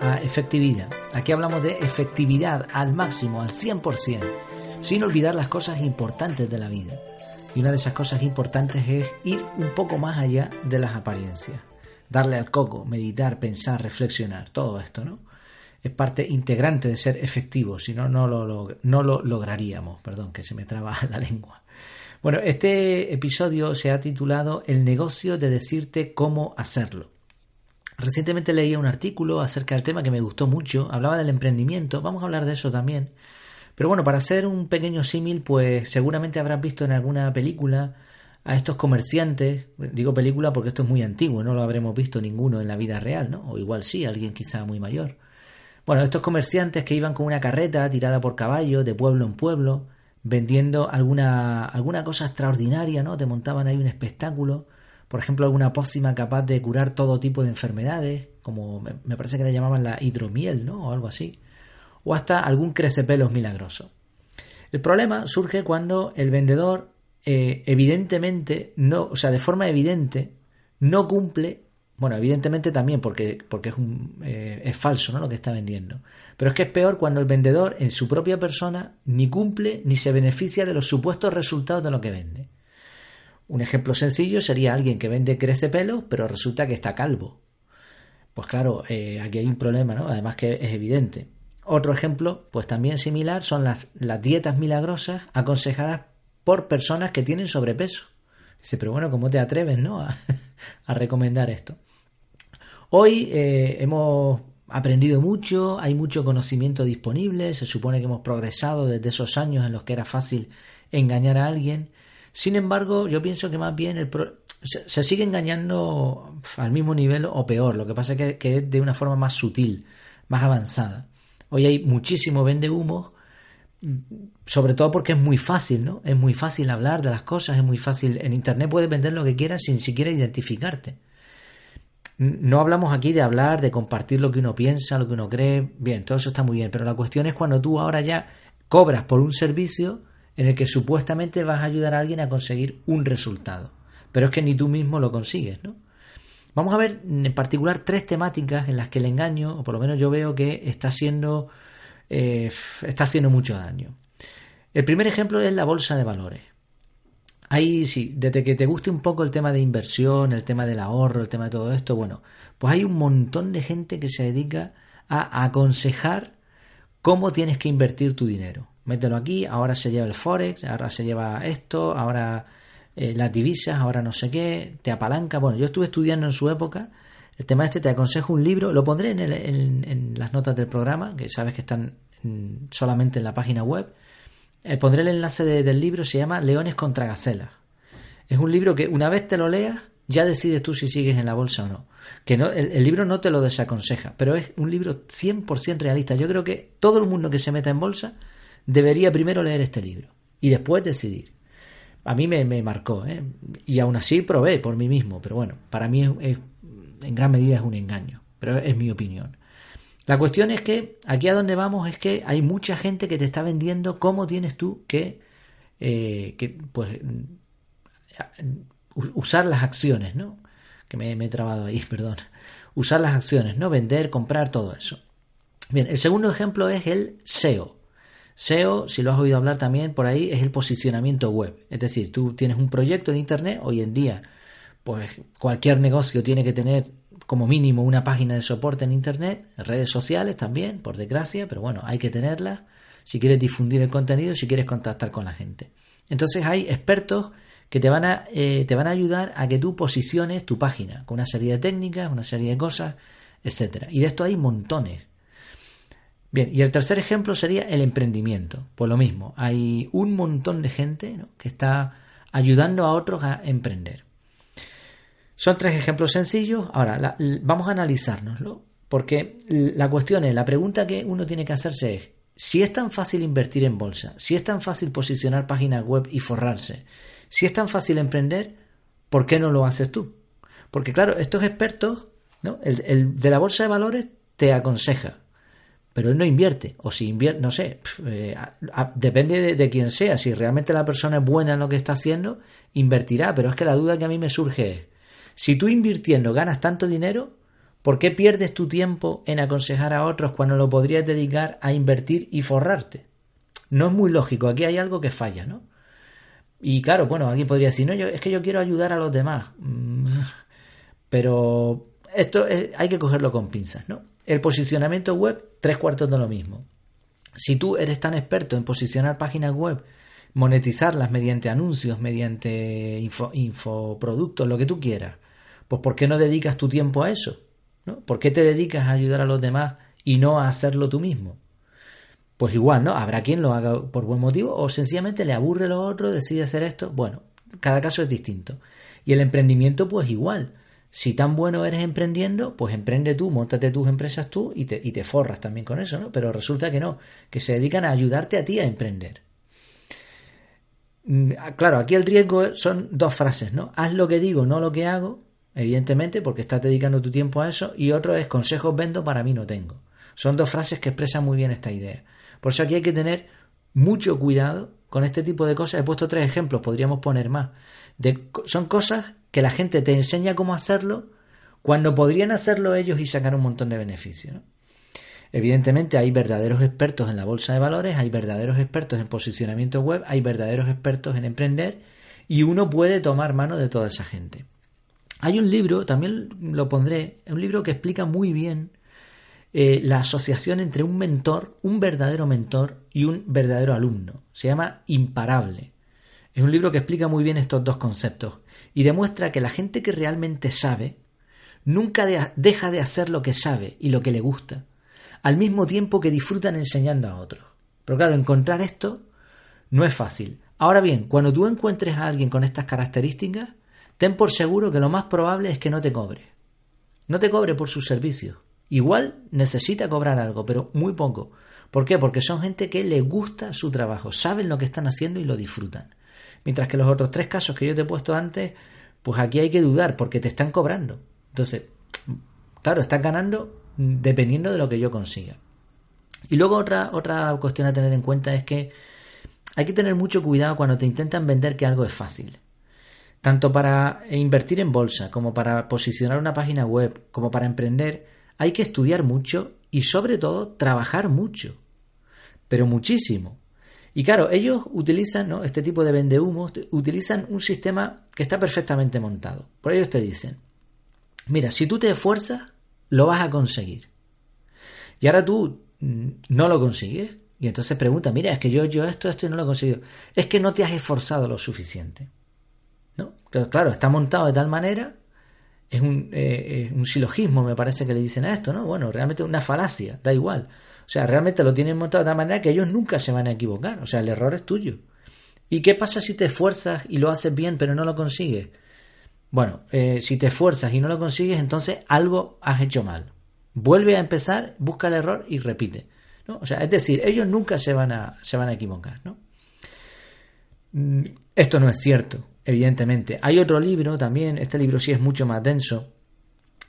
a efectividad. Aquí hablamos de efectividad al máximo, al 100%, sin olvidar las cosas importantes de la vida. Y una de esas cosas importantes es ir un poco más allá de las apariencias. Darle al coco, meditar, pensar, reflexionar, todo esto, ¿no? Es parte integrante de ser efectivo, si no, no lo, no lo lograríamos. Perdón, que se me traba la lengua. Bueno, este episodio se ha titulado El negocio de decirte cómo hacerlo. Recientemente leía un artículo acerca del tema que me gustó mucho, hablaba del emprendimiento, vamos a hablar de eso también. Pero bueno, para hacer un pequeño símil, pues seguramente habrás visto en alguna película a estos comerciantes, digo película porque esto es muy antiguo, no lo habremos visto ninguno en la vida real, ¿no? O igual sí, alguien quizá muy mayor. Bueno, estos comerciantes que iban con una carreta tirada por caballo de pueblo en pueblo, vendiendo alguna, alguna cosa extraordinaria, ¿no? Te montaban ahí un espectáculo, por ejemplo, alguna pócima capaz de curar todo tipo de enfermedades, como me parece que le llamaban la hidromiel, ¿no? O algo así o hasta algún crecepelos milagroso. El problema surge cuando el vendedor eh, evidentemente no, o sea, de forma evidente no cumple, bueno, evidentemente también porque, porque es, un, eh, es falso ¿no? lo que está vendiendo, pero es que es peor cuando el vendedor en su propia persona ni cumple ni se beneficia de los supuestos resultados de lo que vende. Un ejemplo sencillo sería alguien que vende crecepelos, pero resulta que está calvo. Pues claro, eh, aquí hay un problema, ¿no? Además que es evidente. Otro ejemplo, pues también similar, son las, las dietas milagrosas aconsejadas por personas que tienen sobrepeso. Dice, pero bueno, ¿cómo te atreves ¿no? a, recomendar esto? Hoy eh, hemos aprendido mucho, hay mucho conocimiento disponible, se supone que hemos progresado desde esos años en los que era fácil engañar a alguien. Sin embargo, yo pienso que más bien el se, sigue engañando al mismo nivel o peor, lo que pasa es que es de una forma más sutil, más avanzada. Hoy hay muchísimo vende humo, sobre todo porque es muy fácil, ¿no? Es muy fácil hablar de las cosas, es muy fácil. En Internet puedes vender lo que quieras sin siquiera identificarte. No hablamos aquí de hablar, de compartir lo que uno piensa, lo que uno cree. Bien, todo eso está muy bien, pero la cuestión es cuando tú ahora ya cobras por un servicio en el que supuestamente vas a ayudar a alguien a conseguir un resultado. Pero es que ni tú mismo lo consigues, ¿no? Vamos a ver en particular tres temáticas en las que el engaño, o por lo menos yo veo que está haciendo, eh, está haciendo mucho daño. El primer ejemplo es la bolsa de valores. Ahí sí, desde que te guste un poco el tema de inversión, el tema del ahorro, el tema de todo esto, bueno, pues hay un montón de gente que se dedica a aconsejar cómo tienes que invertir tu dinero. Mételo aquí, ahora se lleva el forex, ahora se lleva esto, ahora eh, las divisas, ahora no sé qué, te apalanca. Bueno, yo estuve estudiando en su época el tema este, te aconsejo un libro, lo pondré en, las notas del programa, que sabes que están solamente en la página web. Eh, pondré el enlace del libro, se llama Leones contra Gacelas. Es un libro que una vez te lo leas, ya decides tú si sigues en la bolsa o no. Que no, el, el libro no te lo desaconseja, pero es un libro 100% realista. Yo creo que todo el mundo que se meta en bolsa debería primero leer este libro y después decidir a mí me, marcó, ¿eh? y aún así probé por mí mismo, pero bueno, para mí es, en gran medida es un engaño, pero es mi opinión. La cuestión es que aquí a donde vamos es que hay mucha gente que te está vendiendo cómo tienes tú que, eh, que pues, usar las acciones, ¿no? Que me, me he trabado ahí, perdón. Usar las acciones, ¿no? Vender, comprar, todo eso. Bien, el segundo ejemplo es el SEO. SEO, si lo has oído hablar también por ahí, es el posicionamiento web. Es decir, tú tienes un proyecto en Internet, hoy en día, pues cualquier negocio tiene que tener como mínimo una página de soporte en Internet, redes sociales también, por desgracia, pero bueno, hay que tenerlas si quieres difundir el contenido, si quieres contactar con la gente. Entonces hay expertos que te van a, eh, te van a ayudar a que tú posiciones tu página con una serie de técnicas, una serie de cosas, etcétera. Y de esto hay montones. Bien, y el tercer ejemplo sería el emprendimiento. Pues lo mismo, hay un montón de gente que está ayudando a otros a emprender. Son tres ejemplos sencillos. Ahora, vamos a analizárnoslo, porque la cuestión es, la pregunta que uno tiene que hacerse es, si es tan fácil invertir en bolsa, si es tan fácil posicionar páginas web y forrarse, si es tan fácil emprender, ¿por qué no lo haces tú? Porque claro, estos expertos, ¿no? el de la bolsa de valores te aconseja, pero él no invierte. O si invierte, no sé, eh, depende de, quién sea. Si realmente la persona es buena en lo que está haciendo, invertirá. Pero es que la duda que a mí me surge es, si tú invirtiendo ganas tanto dinero, ¿Por qué pierdes tu tiempo en aconsejar a otros cuando lo podrías dedicar a invertir y forrarte? No es muy lógico, aquí hay algo que falla, ¿no? Y claro, bueno, alguien podría decir, no, yo, es que yo quiero ayudar a los demás. Mm, pero esto hay que cogerlo con pinzas, ¿no? El posicionamiento web, tres cuartos de lo mismo. Si tú eres tan experto en posicionar páginas web, monetizarlas mediante anuncios, mediante infoproductos, lo que tú quieras, pues ¿por qué no dedicas tu tiempo a eso? ¿no? ¿Por qué te dedicas a ayudar a los demás y no a hacerlo tú mismo? Pues igual, ¿no? Habrá quien lo haga por buen motivo o sencillamente le aburre lo otro, decide hacer esto. Bueno, cada caso es distinto. Y el emprendimiento, pues igual. Si tan bueno eres emprendiendo, pues emprende tú, montate tus empresas tú y te, forras también con eso, ¿no? Pero resulta que no, que se dedican a ayudarte a ti a emprender. Mm, ah, claro, aquí el riesgo son dos frases, ¿no? Haz lo que digo, no lo que hago, evidentemente, porque estás dedicando tu tiempo a eso, y otro es consejos vendo, para mí no tengo. Son dos frases que expresan muy bien esta idea. Por eso aquí hay que tener mucho cuidado con este tipo de cosas. He puesto tres ejemplos, podríamos poner más. son cosas que la gente te enseña cómo hacerlo cuando podrían hacerlo ellos y sacar un montón de beneficios. Evidentemente hay verdaderos expertos en la bolsa de valores, hay verdaderos expertos en posicionamiento web, hay verdaderos expertos en emprender y uno puede tomar mano de toda esa gente. Hay un libro, también lo pondré, un libro que explica muy bien eh, la asociación entre un mentor, un verdadero mentor y un verdadero alumno. Se llama Imparable. Es un libro que explica muy bien estos dos conceptos y demuestra que la gente que realmente sabe nunca deja de hacer lo que sabe y lo que le gusta, al mismo tiempo que disfrutan enseñando a otros. Pero claro, encontrar esto no es fácil. Ahora bien, cuando tú encuentres a alguien con estas características, ten por seguro que lo más probable es que no te cobre. No te cobre por sus servicios. Igual necesita cobrar algo, pero muy poco. ¿Por qué? Porque son gente que le gusta su trabajo, saben lo que están haciendo y lo disfrutan. Mientras que los otros tres casos que yo te he puesto antes, pues aquí hay que dudar porque te están cobrando. Entonces, claro, estás ganando dependiendo de lo que yo consiga. Y luego otra, otra cuestión a tener en cuenta es que hay que tener mucho cuidado cuando te intentan vender que algo es fácil. Tanto para invertir en bolsa, como para posicionar una página web, como para emprender, hay que estudiar mucho y sobre todo trabajar mucho. Pero muchísimo. Y claro, ellos utilizan, ¿no? Este tipo de vendehumos, utilizan un sistema que está perfectamente montado. Por ellos te dicen, mira, si tú te esfuerzas, lo vas a conseguir. Y ahora tú mm, no lo consigues. Y entonces pregunta, mira, es que yo, yo esto, esto y no lo he conseguido. Es que no te has esforzado lo suficiente. ¿No? claro, está montado de tal manera, es un, eh, un silogismo, me parece que le dicen a esto, ¿no? Bueno, realmente una falacia, da igual. Sea, realmente lo tienen montado de tal manera que ellos nunca se van a equivocar. O sea, el error es tuyo. ¿Y qué pasa si te esfuerzas y lo haces bien pero no lo consigues? Bueno, eh, si te esfuerzas y no lo consigues, entonces algo has hecho mal. Vuelve a empezar, busca el error y repite. ¿no? O sea, es decir, ellos nunca se van a, se van a equivocar. ¿no? Mm, esto no es cierto, evidentemente. Hay otro libro también, este libro sí es mucho más denso,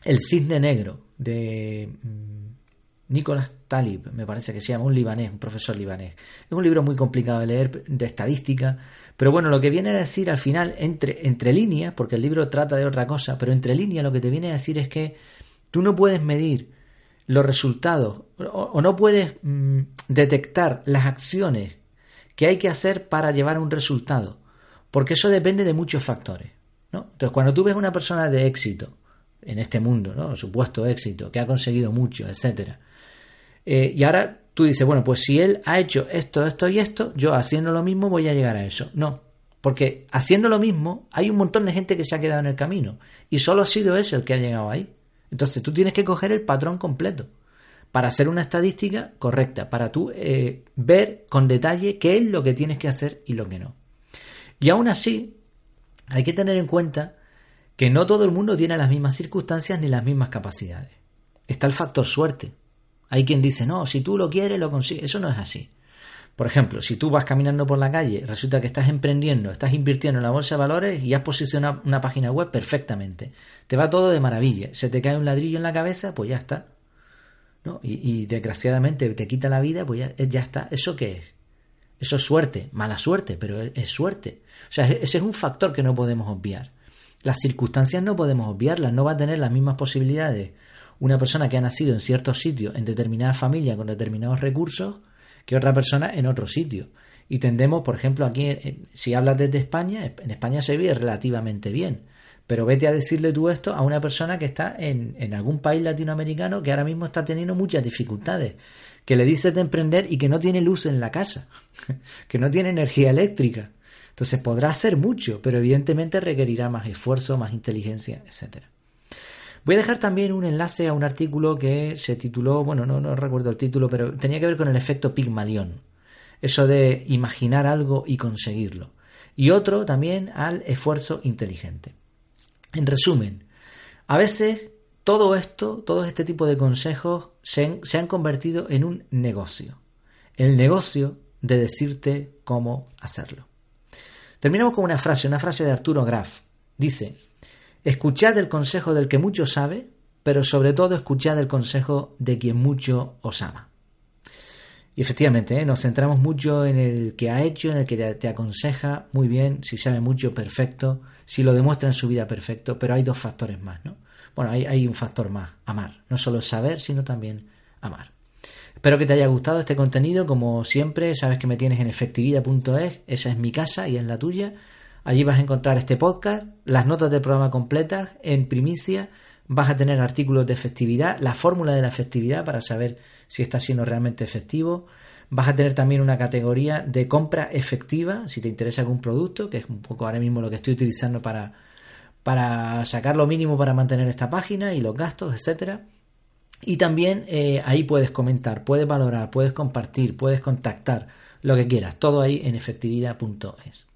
El cisne negro, de mm, Nicolás Talib, me parece que se llama, un libanés, un profesor libanés. Es un libro muy complicado de leer, de estadística, pero bueno, lo que viene a decir al final, entre, entre líneas, porque el libro trata de otra cosa, pero entre líneas lo que te viene a decir es que tú no puedes medir los resultados o, no puedes mm, detectar las acciones que hay que hacer para llevar a un resultado, porque eso depende de muchos factores. ¿no? Entonces, cuando tú ves una persona de éxito en este mundo, ¿no? supuesto éxito, que ha conseguido mucho, etcétera, eh, y ahora tú dices, bueno, pues si él ha hecho esto, esto y esto, yo haciendo lo mismo voy a llegar a eso. No, porque haciendo lo mismo hay un montón de gente que se ha quedado en el camino y solo ha sido ese el que ha llegado ahí. Entonces tú tienes que coger el patrón completo para hacer una estadística correcta, para tú eh, ver con detalle qué es lo que tienes que hacer y lo que no. Y aún así, hay que tener en cuenta que no todo el mundo tiene las mismas circunstancias ni las mismas capacidades. Está el factor suerte. Hay quien dice, no, si tú lo quieres, lo consigues. Eso no es así. Por ejemplo, si tú vas caminando por la calle, resulta que estás emprendiendo, estás invirtiendo en la bolsa de valores y has posicionado una página web perfectamente. Te va todo de maravilla. Se te cae un ladrillo en la cabeza, pues ya está. ¿No? Y, desgraciadamente te quita la vida, pues ya, ya, está. ¿Eso qué es? Eso es suerte, mala suerte, pero es suerte. O sea, ese es un factor que no podemos obviar. Las circunstancias no podemos obviarlas, no va a tener las mismas posibilidades una persona que ha nacido en ciertos sitios, en determinada familia, con determinados recursos, que otra persona en otro sitio. Y tendemos, por ejemplo, aquí, si hablas desde España, en España se vive relativamente bien. Pero vete a decirle tú esto a una persona que está en, en algún país latinoamericano que ahora mismo está teniendo muchas dificultades. Que le dices de emprender y que no tiene luz en la casa. que no tiene energía eléctrica. Entonces podrá hacer mucho, pero evidentemente requerirá más esfuerzo, más inteligencia, etcétera. Voy a dejar también un enlace a un artículo que se tituló, bueno, no, no recuerdo el título, pero tenía que ver con el efecto Pigmalión. Eso de imaginar algo y conseguirlo. Y otro también al esfuerzo inteligente. En resumen, a veces todo esto, todo este tipo de consejos se, se han convertido en un negocio. El negocio de decirte cómo hacerlo. Terminamos con una frase, una frase de Arturo Graf. Dice, Escuchad el consejo del que mucho sabe, pero sobre todo escuchad el consejo de quien mucho os ama. Y efectivamente, ¿eh? nos centramos mucho en el que ha hecho, en el que te, aconseja muy bien, si sabe mucho, perfecto, si lo demuestra en su vida, perfecto, pero hay dos factores más, ¿no? Bueno, hay, hay un factor más, amar. No solo saber, sino también amar. Espero que te haya gustado este contenido. Como siempre, sabes que me tienes en efectividad.es. Esa es mi casa y es la tuya. Allí vas a encontrar este podcast, las notas del programa completas en primicia, vas a tener artículos de efectividad, la fórmula de la efectividad para saber si está siendo realmente efectivo. Vas a tener también una categoría de compra efectiva, si te interesa algún producto, que es un poco ahora mismo lo que estoy utilizando para, para sacar lo mínimo para mantener esta página y los gastos, etcétera. Y también eh, ahí puedes comentar, puedes valorar, puedes compartir, puedes contactar, lo que quieras. Todo ahí en efectividad.es.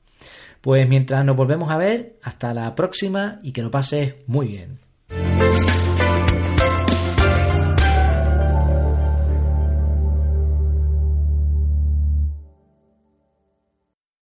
Pues mientras nos volvemos a ver, hasta la próxima y que lo pases muy bien.